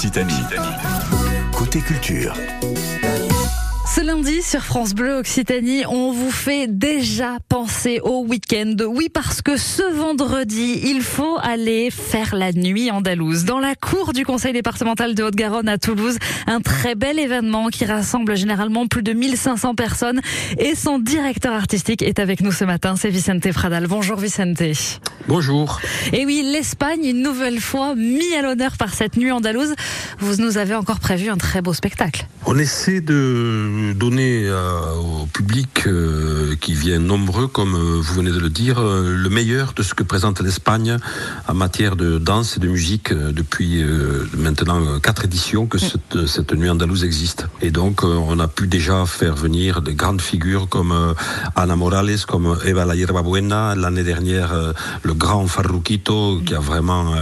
Occitanie. Côté culture. Ce lundi sur France Bleu Occitanie, on vous fait déjà penser au week-end. Oui, parce que ce vendredi, il faut aller faire la nuit andalouse dans la cour du Conseil départemental de Haute-Garonne à Toulouse. Un très bel événement qui rassemble généralement plus de 1500 personnes et son directeur artistique est avec nous ce matin, c'est Vicente Fradal. Bonjour Vicente. Bonjour. Et oui, l'Espagne, une nouvelle fois mis à l'honneur par cette nuit andalouse. Vous nous avez encore prévu un très beau spectacle. On essaie de donner euh, au public euh, qui vient nombreux, comme euh, vous venez de le dire, le meilleur de ce que présente l'Espagne en matière de danse et de musique depuis maintenant quatre éditions que cette, cette, nuit andalouse existe. Et donc on a pu déjà faire venir des grandes figures comme Ana Morales, comme Eva La Hierba Buena, l'année dernière le grand Farruquito qui a vraiment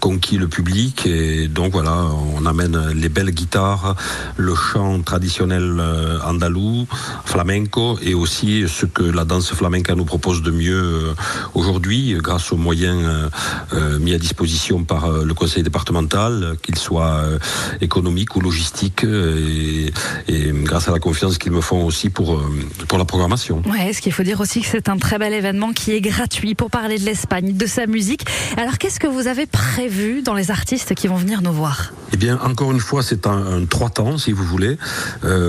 conquis le public. Et donc voilà, on amène les belles guitares, le chant traditionnel euh, andalou, flamenco, et aussi ce que la danse flamenca nous propose de mieux euh, aujourd'hui, grâce aux moyens euh, mis à disposition par le conseil départemental, qu'ils soient économiques ou logistiques, et, grâce à la confiance qu'ils me font aussi pour, pour la programmation. Ouais, ce qu'il faut dire aussi que c'est un très bel événement qui est gratuit pour parler de l'Espagne, de sa musique. Alors qu'est-ce que vous avez prévu dans les artistes qui vont venir nous voir? Eh bien, encore une fois, c'est un, trois temps, si vous voulez. Euh,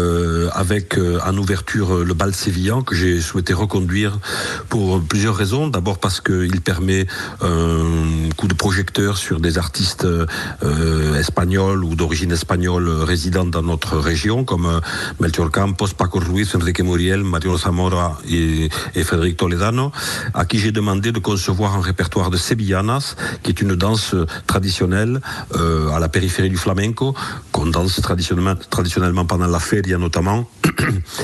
avec euh, en ouverture euh, le bal sévillan que j'ai souhaité reconduire pour plusieurs raisons. D'abord parce qu'il permet un coup de projecteur sur des artistes espagnols ou d'origine espagnole résidant dans notre région, comme Melchior Campos, Paco Ruiz, Enrique Muriel, Mario Zamora et, Frédéric Toledano, à qui j'ai demandé de concevoir un répertoire de sevillanas, qui est une danse traditionnelle à la périphérie du flamenco, qu'on danse traditionnellement, traditionnellement pendant la feria notamment,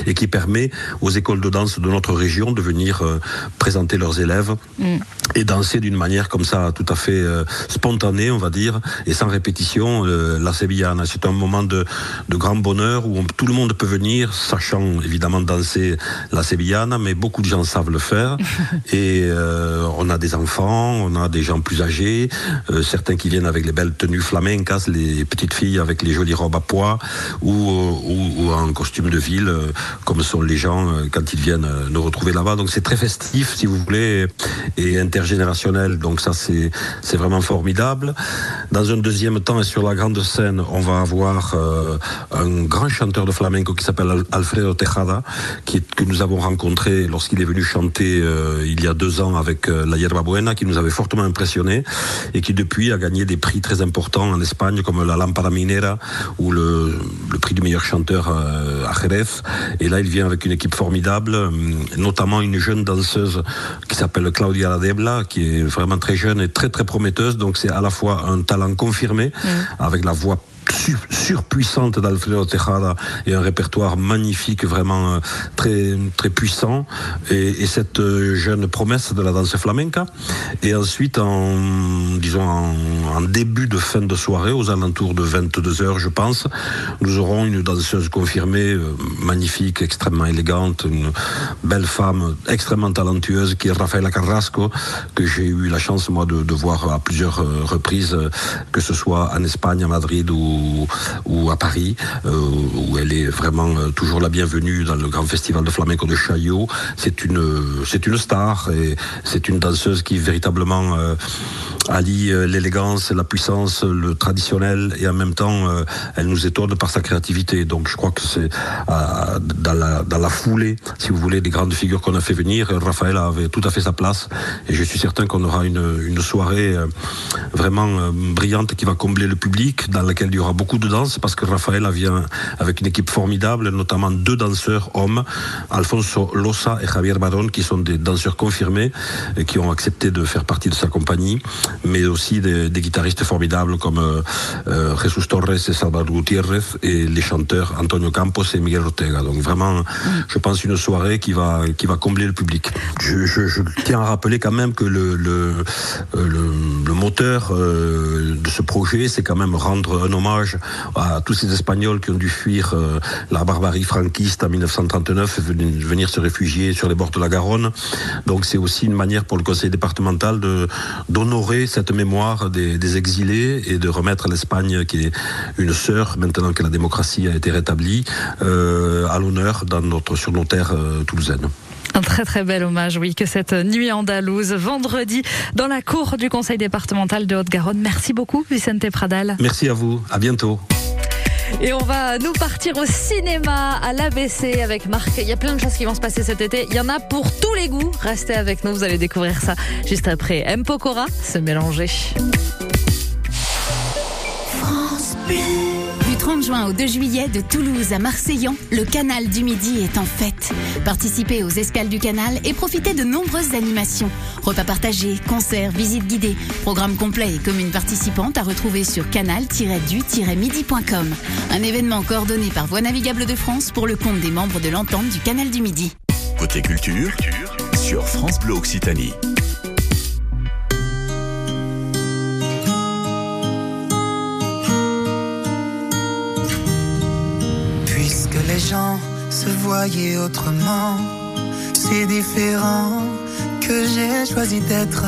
et qui permet aux écoles de danse de notre région de venir euh, présenter leurs élèves mm. et danser d'une manière comme ça tout à fait euh, spontanée, on va dire, et sans répétition. Euh, la Sevillana, c'est un moment de, de, grand bonheur où tout le monde peut venir, sachant évidemment danser la Sevillana, mais beaucoup de gens savent le faire. et on a des enfants, on a des gens plus âgés, certains qui viennent avec les belles tenues flamencas, les petites filles avec les jolies robes à pois, ou, ou, ou en costume de ville euh, comme sont les gens euh, quand ils viennent euh, nous retrouver là-bas. Donc c'est très festif, si vous voulez, et intergénérationnel. Donc ça, c'est c'est vraiment formidable. Dans un deuxième temps, et sur la grande scène, on va avoir un grand chanteur de flamenco qui s'appelle Alfredo Tejada, qui, que nous avons rencontré lorsqu'il est venu chanter il y a deux ans avec la Yerba Buena, qui nous avait fortement impressionné et qui depuis a gagné des prix très importants en Espagne, comme la Lampada Minera ou le, prix du meilleur chanteur à Jerez. Et là, il vient avec une équipe formidable, euh, notamment une jeune danseuse qui s'appelle Claudia Ladebla, qui est vraiment très jeune et très très prometteuse. Donc c'est à la fois un talent confirmé, mm. avec la voix surpuissante d'Alfredo Tejada et un répertoire magnifique, vraiment euh, très, très puissant. Et, cette euh, jeune promesse de la danse flamenca. Et ensuite, en, disons, en, début de fin de soirée, aux alentours de 22 heures, je pense, nous aurons une danseuse confirmée, euh, magnifique, extrêmement élégante, une belle femme extrêmement talentueuse qui est Rafaela Carrasco, que j'ai eu la chance, moi, de, de voir à plusieurs reprises, que ce soit en Espagne, à Madrid ou ou, à Paris, euh, où elle est vraiment euh, toujours la bienvenue dans le grand festival de flamenco de Chaillot. C'est une, c'est une star et c'est une danseuse qui véritablement euh, allie l'élégance, la puissance, le traditionnel et en même temps elle nous étonne par sa créativité. Donc je crois que c'est dans, la, dans la foulée, si vous voulez, des grandes figures qu'on a fait venir, Raphaël avait tout à fait sa place et je suis certain qu'on aura une, soirée vraiment brillante qui va combler le public, dans laquelle il y aura beaucoup de danse parce que Rafaela vient avec une équipe formidable, notamment deux danseurs hommes, Alfonso Losa et Javier Baron, qui sont des danseurs confirmés et qui ont accepté de faire partie de sa compagnie, mais aussi des, guitaristes formidables comme euh, euh, Jesus Torres et Salvador Gutiérrez et les chanteurs Antonio Campos et Miguel Ortega. Donc vraiment, je pense une soirée qui va, qui va combler le public. Je, tiens à rappeler quand même que le, le, euh, le, moteur de ce projet, c'est quand même rendre un hommage à tous ces Espagnols qui ont dû fuir la barbarie franquiste en 1939 et venir se réfugier sur les bords de la Garonne. Donc c'est aussi une manière pour le conseil départemental de d'honorer cette mémoire des, des exilés et de remettre l'Espagne, qui est une sœur, maintenant que la démocratie a été rétablie, euh, à l'honneur dans notre, sur nos terres euh, toulousaines. Un très très bel hommage, oui, que cette nuit andalouse, vendredi, dans la cour du Conseil départemental de Haute-Garonne. Merci beaucoup, Vicente Pradal. Merci à vous, à bientôt. Et on va nous partir au cinéma, à l'ABC avec Marc. Il y a plein de choses qui vont se passer cet été. Il y en a pour tous les goûts. Restez avec nous, vous allez découvrir ça juste après. M. Pokora, se mélanger. France. Du 30 juin au 2 juillet, de Toulouse à Marseillan, le canal du Midi est en fête. Participez aux escales du canal et profitez de nombreuses animations. Repas partagés, concerts, visites guidées, programme complet et communes participantes à retrouver sur canal-du-midi.com. Un événement coordonné par Voie navigable de France pour le compte des membres de l'entente du canal du Midi. Côté culture, sur France Bleu Occitanie. Gens se voyaient autrement, c'est différent que j'ai choisi d'être.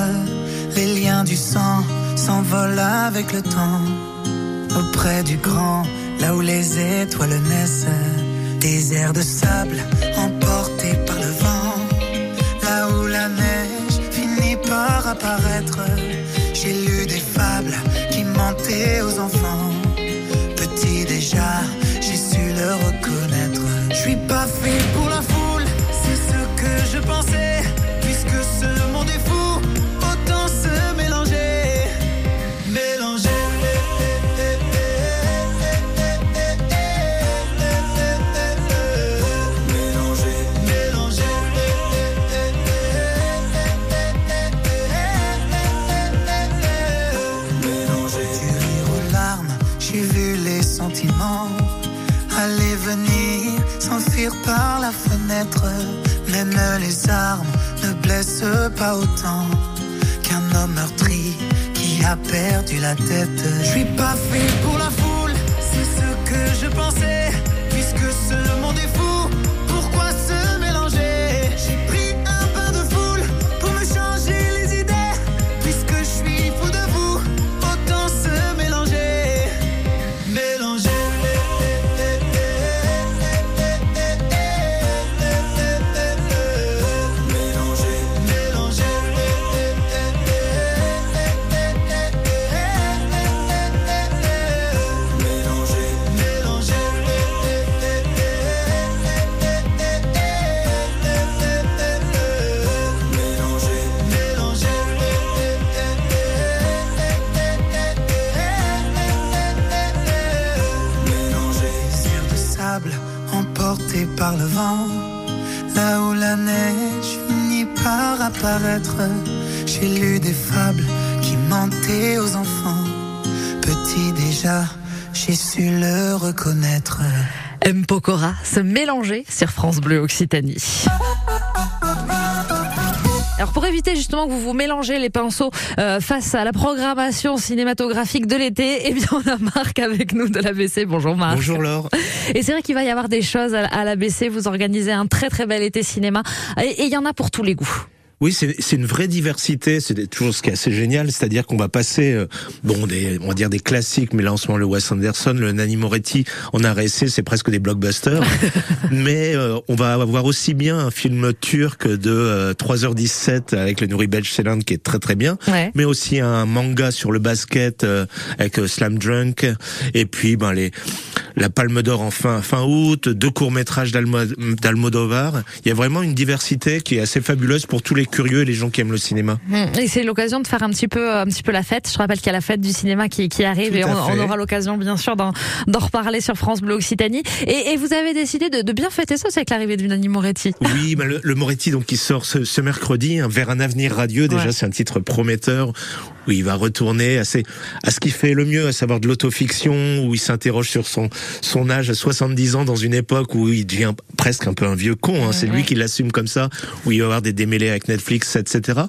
Les liens du sang s'envolent avec le temps. Auprès du grand, là où les étoiles naissent, des airs de sable emportés par le vent. Là où la neige finit par apparaître, j'ai lu des fables qui mentaient aux enfants. Petit déjà, j'ai su le reconnaître. Suis pas fait pour la foule, par la fenêtre. Même les armes ne blessent pas autant qu'un homme meurtri qui a perdu la tête. Je suis pas fait pour la foule, c'est ce que je pensais. Apparaître. J'ai lu des fables qui mentaient aux enfants. Petit déjà, j'ai su le reconnaître. M. Pokora, se mélanger sur France Bleu Occitanie. Alors pour éviter justement que vous vous mélangez les pinceaux euh, face à la programmation cinématographique de l'été, eh bien on a Marc avec nous de l'ABC. Bonjour Marc. Bonjour Laure. Et c'est vrai qu'il va y avoir des choses à, à l'ABC. Vous organisez un très très bel été cinéma et il y en a pour tous les goûts. Oui, c'est c'est une vraie diversité. C'est toujours ce qui est assez génial, c'est-à-dire qu'on va passer, euh, bon, des, on va dire des classiques, mais là en ce moment le Wes Anderson, le Nanny Moretti, en RSC, c'est presque des blockbusters. mais euh, on va avoir aussi bien un film turc de euh, 3h17 avec le Nuri Belge qui est très très bien, Ouais. mais aussi un manga sur le basket euh, avec euh, Slam Drunk, et puis ben les la Palme d'Or en fin fin août, deux courts métrages d'Almodovar. Il y a vraiment une diversité qui est assez fabuleuse pour tous les curieux et les gens qui aiment le cinéma. Et c'est l'occasion de faire un petit peu, un petit peu la fête. Je rappelle qu'il y a la fête du cinéma qui, qui arrive et on, aura l'occasion bien sûr d'en d'en reparler sur France Bleu Occitanie. Et, et vous avez décidé de, de bien fêter ça aussi avec l'arrivée du Nanny Moretti. Oui, bah, le, le Moretti donc qui sort ce, ce mercredi hein, vers un avenir radieux. Déjà, Ouais. c'est un titre prometteur où il va retourner à, ses- à ce qu'il fait le mieux, à savoir de l'autofiction, où il s'interroge sur son son âge à 70 ans dans une époque où il devient presque un peu un vieux con. Hein. C'est lui qui l'assume comme ça, où il va y avoir des démêlés avec Netflix, etc.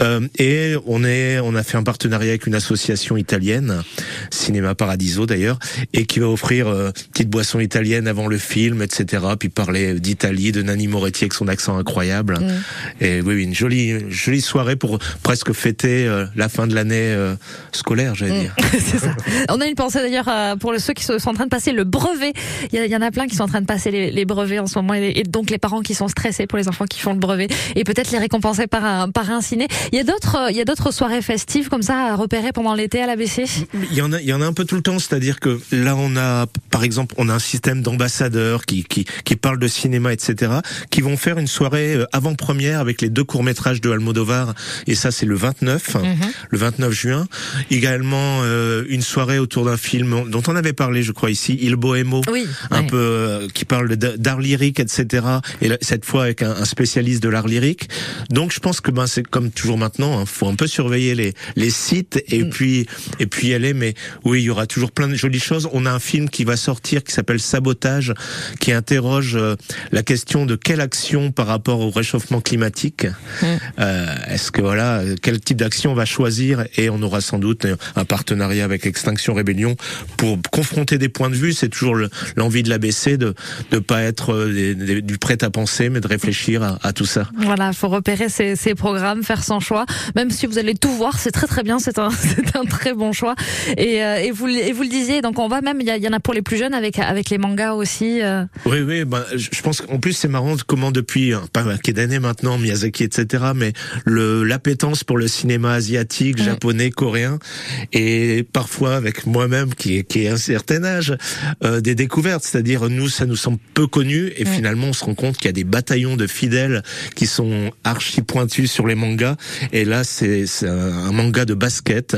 Euh, et on est, on a fait un partenariat avec une association italienne, Cinéma Paradiso d'ailleurs, et qui va offrir euh, petite boisson italienne avant le film, etc. Puis parler d'Italie, de Nanni Moretti avec son accent incroyable. Mm. Et oui, une jolie, jolie soirée pour presque fêter euh, la fin de l'année euh, scolaire, j'allais mm. dire. C'est ça. On a une pensée d'ailleurs euh, pour ceux qui sont en train de passer le brevet. Il y, en a plein qui sont en train de passer les, brevets en ce moment, et, donc les parents qui sont stressés pour les enfants qui font le brevet, et peut-être les récompenser par un par un ciné. Il y a d'autres, il y a d'autres soirées festives comme ça à repérer pendant l'été à l'ABC. Il y en a, il y en a un peu tout le temps. C'est-à-dire que là, on a, par exemple, on a un système d'ambassadeurs qui qui qui parlent de cinéma, etc., qui vont faire une soirée avant-première avec les deux courts métrages de Almodovar, et ça c'est le 29, mhm. le 29 juin. Également euh, une soirée autour d'un film dont on avait parlé, je crois ici, Il Bohémo, oui, un peu euh, qui parle d'art lyrique, etc. Et cette fois avec un, spécialiste de l'art lyrique. Donc je pense que ben c'est comme toujours maintenant, hein, faut un peu surveiller les les sites et mm. puis et puis y aller. Mais oui, il y aura toujours plein de jolies choses. On a un film qui va sortir qui s'appelle Sabotage, qui interroge euh, la question de quelle action par rapport au réchauffement climatique. Mm. Euh, Est-ce que voilà, quel type d'action on va choisir? Et on aura sans doute un partenariat avec Extinction Rébellion pour confronter des points de vue. C'est toujours l'envie de l'ABC de ne pas être euh, du prêt à penser, mais de réfléchir à, à tout ça. Voilà, faut repérer ces, ces, programmes, faire son choix. Même si vous allez tout voir, c'est très très bien. C'est un, un très bon choix. Et, euh, et, vous, et vous le disiez, donc on va même, il y, y, en a pour les plus jeunes avec avec les mangas aussi. Euh. Oui, oui. Ben, je pense qu'en plus c'est marrant comment depuis pas un paquet d'années maintenant, Miyazaki, etc. Mais l'appétence pour le cinéma asiatique, japonais, coréen, et parfois avec moi-même qui qui est un certain âge, euh, des découvertes. C'est-à-dire nous, ça nous semble peu connu, et finalement on se rend compte qu'il y a des bataillons de fidèles qui sont archi pointus sur les mangas. Et là, c'est un manga de basket,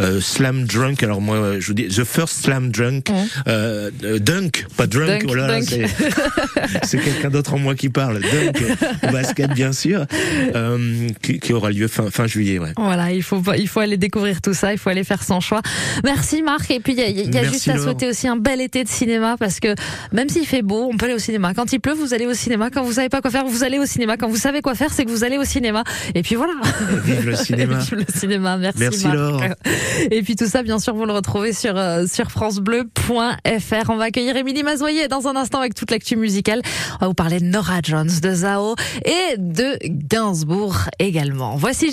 euh, Slam Drunk. Alors moi, je vous dis The First Slam Drunk, mm. euh, Dunk, pas Drunk. voilà, c'est quelqu'un d'autre en moi qui parle. Dunk, basket bien sûr, euh, qui, qui, aura lieu fin fin juillet. Ouais. Voilà, il faut il faut aller découvrir tout ça, il faut aller faire son choix. Merci Marc. Et puis il y a, y a juste à souhaiter aussi un bel été de cinéma parce que même s'il fait beau, on peut aller au cinéma. Quand il pleut, vous allez au cinéma. Quand vous savez pas quoi faire, vous allez au cinéma. Quand vous savez quoi faire, c'est que vous allez au cinéma. Et puis voilà. Vive le cinéma. Vive le cinéma. Merci. Merci Marc. Laure. Et puis tout ça, bien sûr, vous le retrouvez sur euh, sur francebleu.fr. On va accueillir Émilie Mazoyer dans un instant avec toute l'actu musicale. On va vous parler de Nora Jones, de Zao et de Gainsbourg également. Voici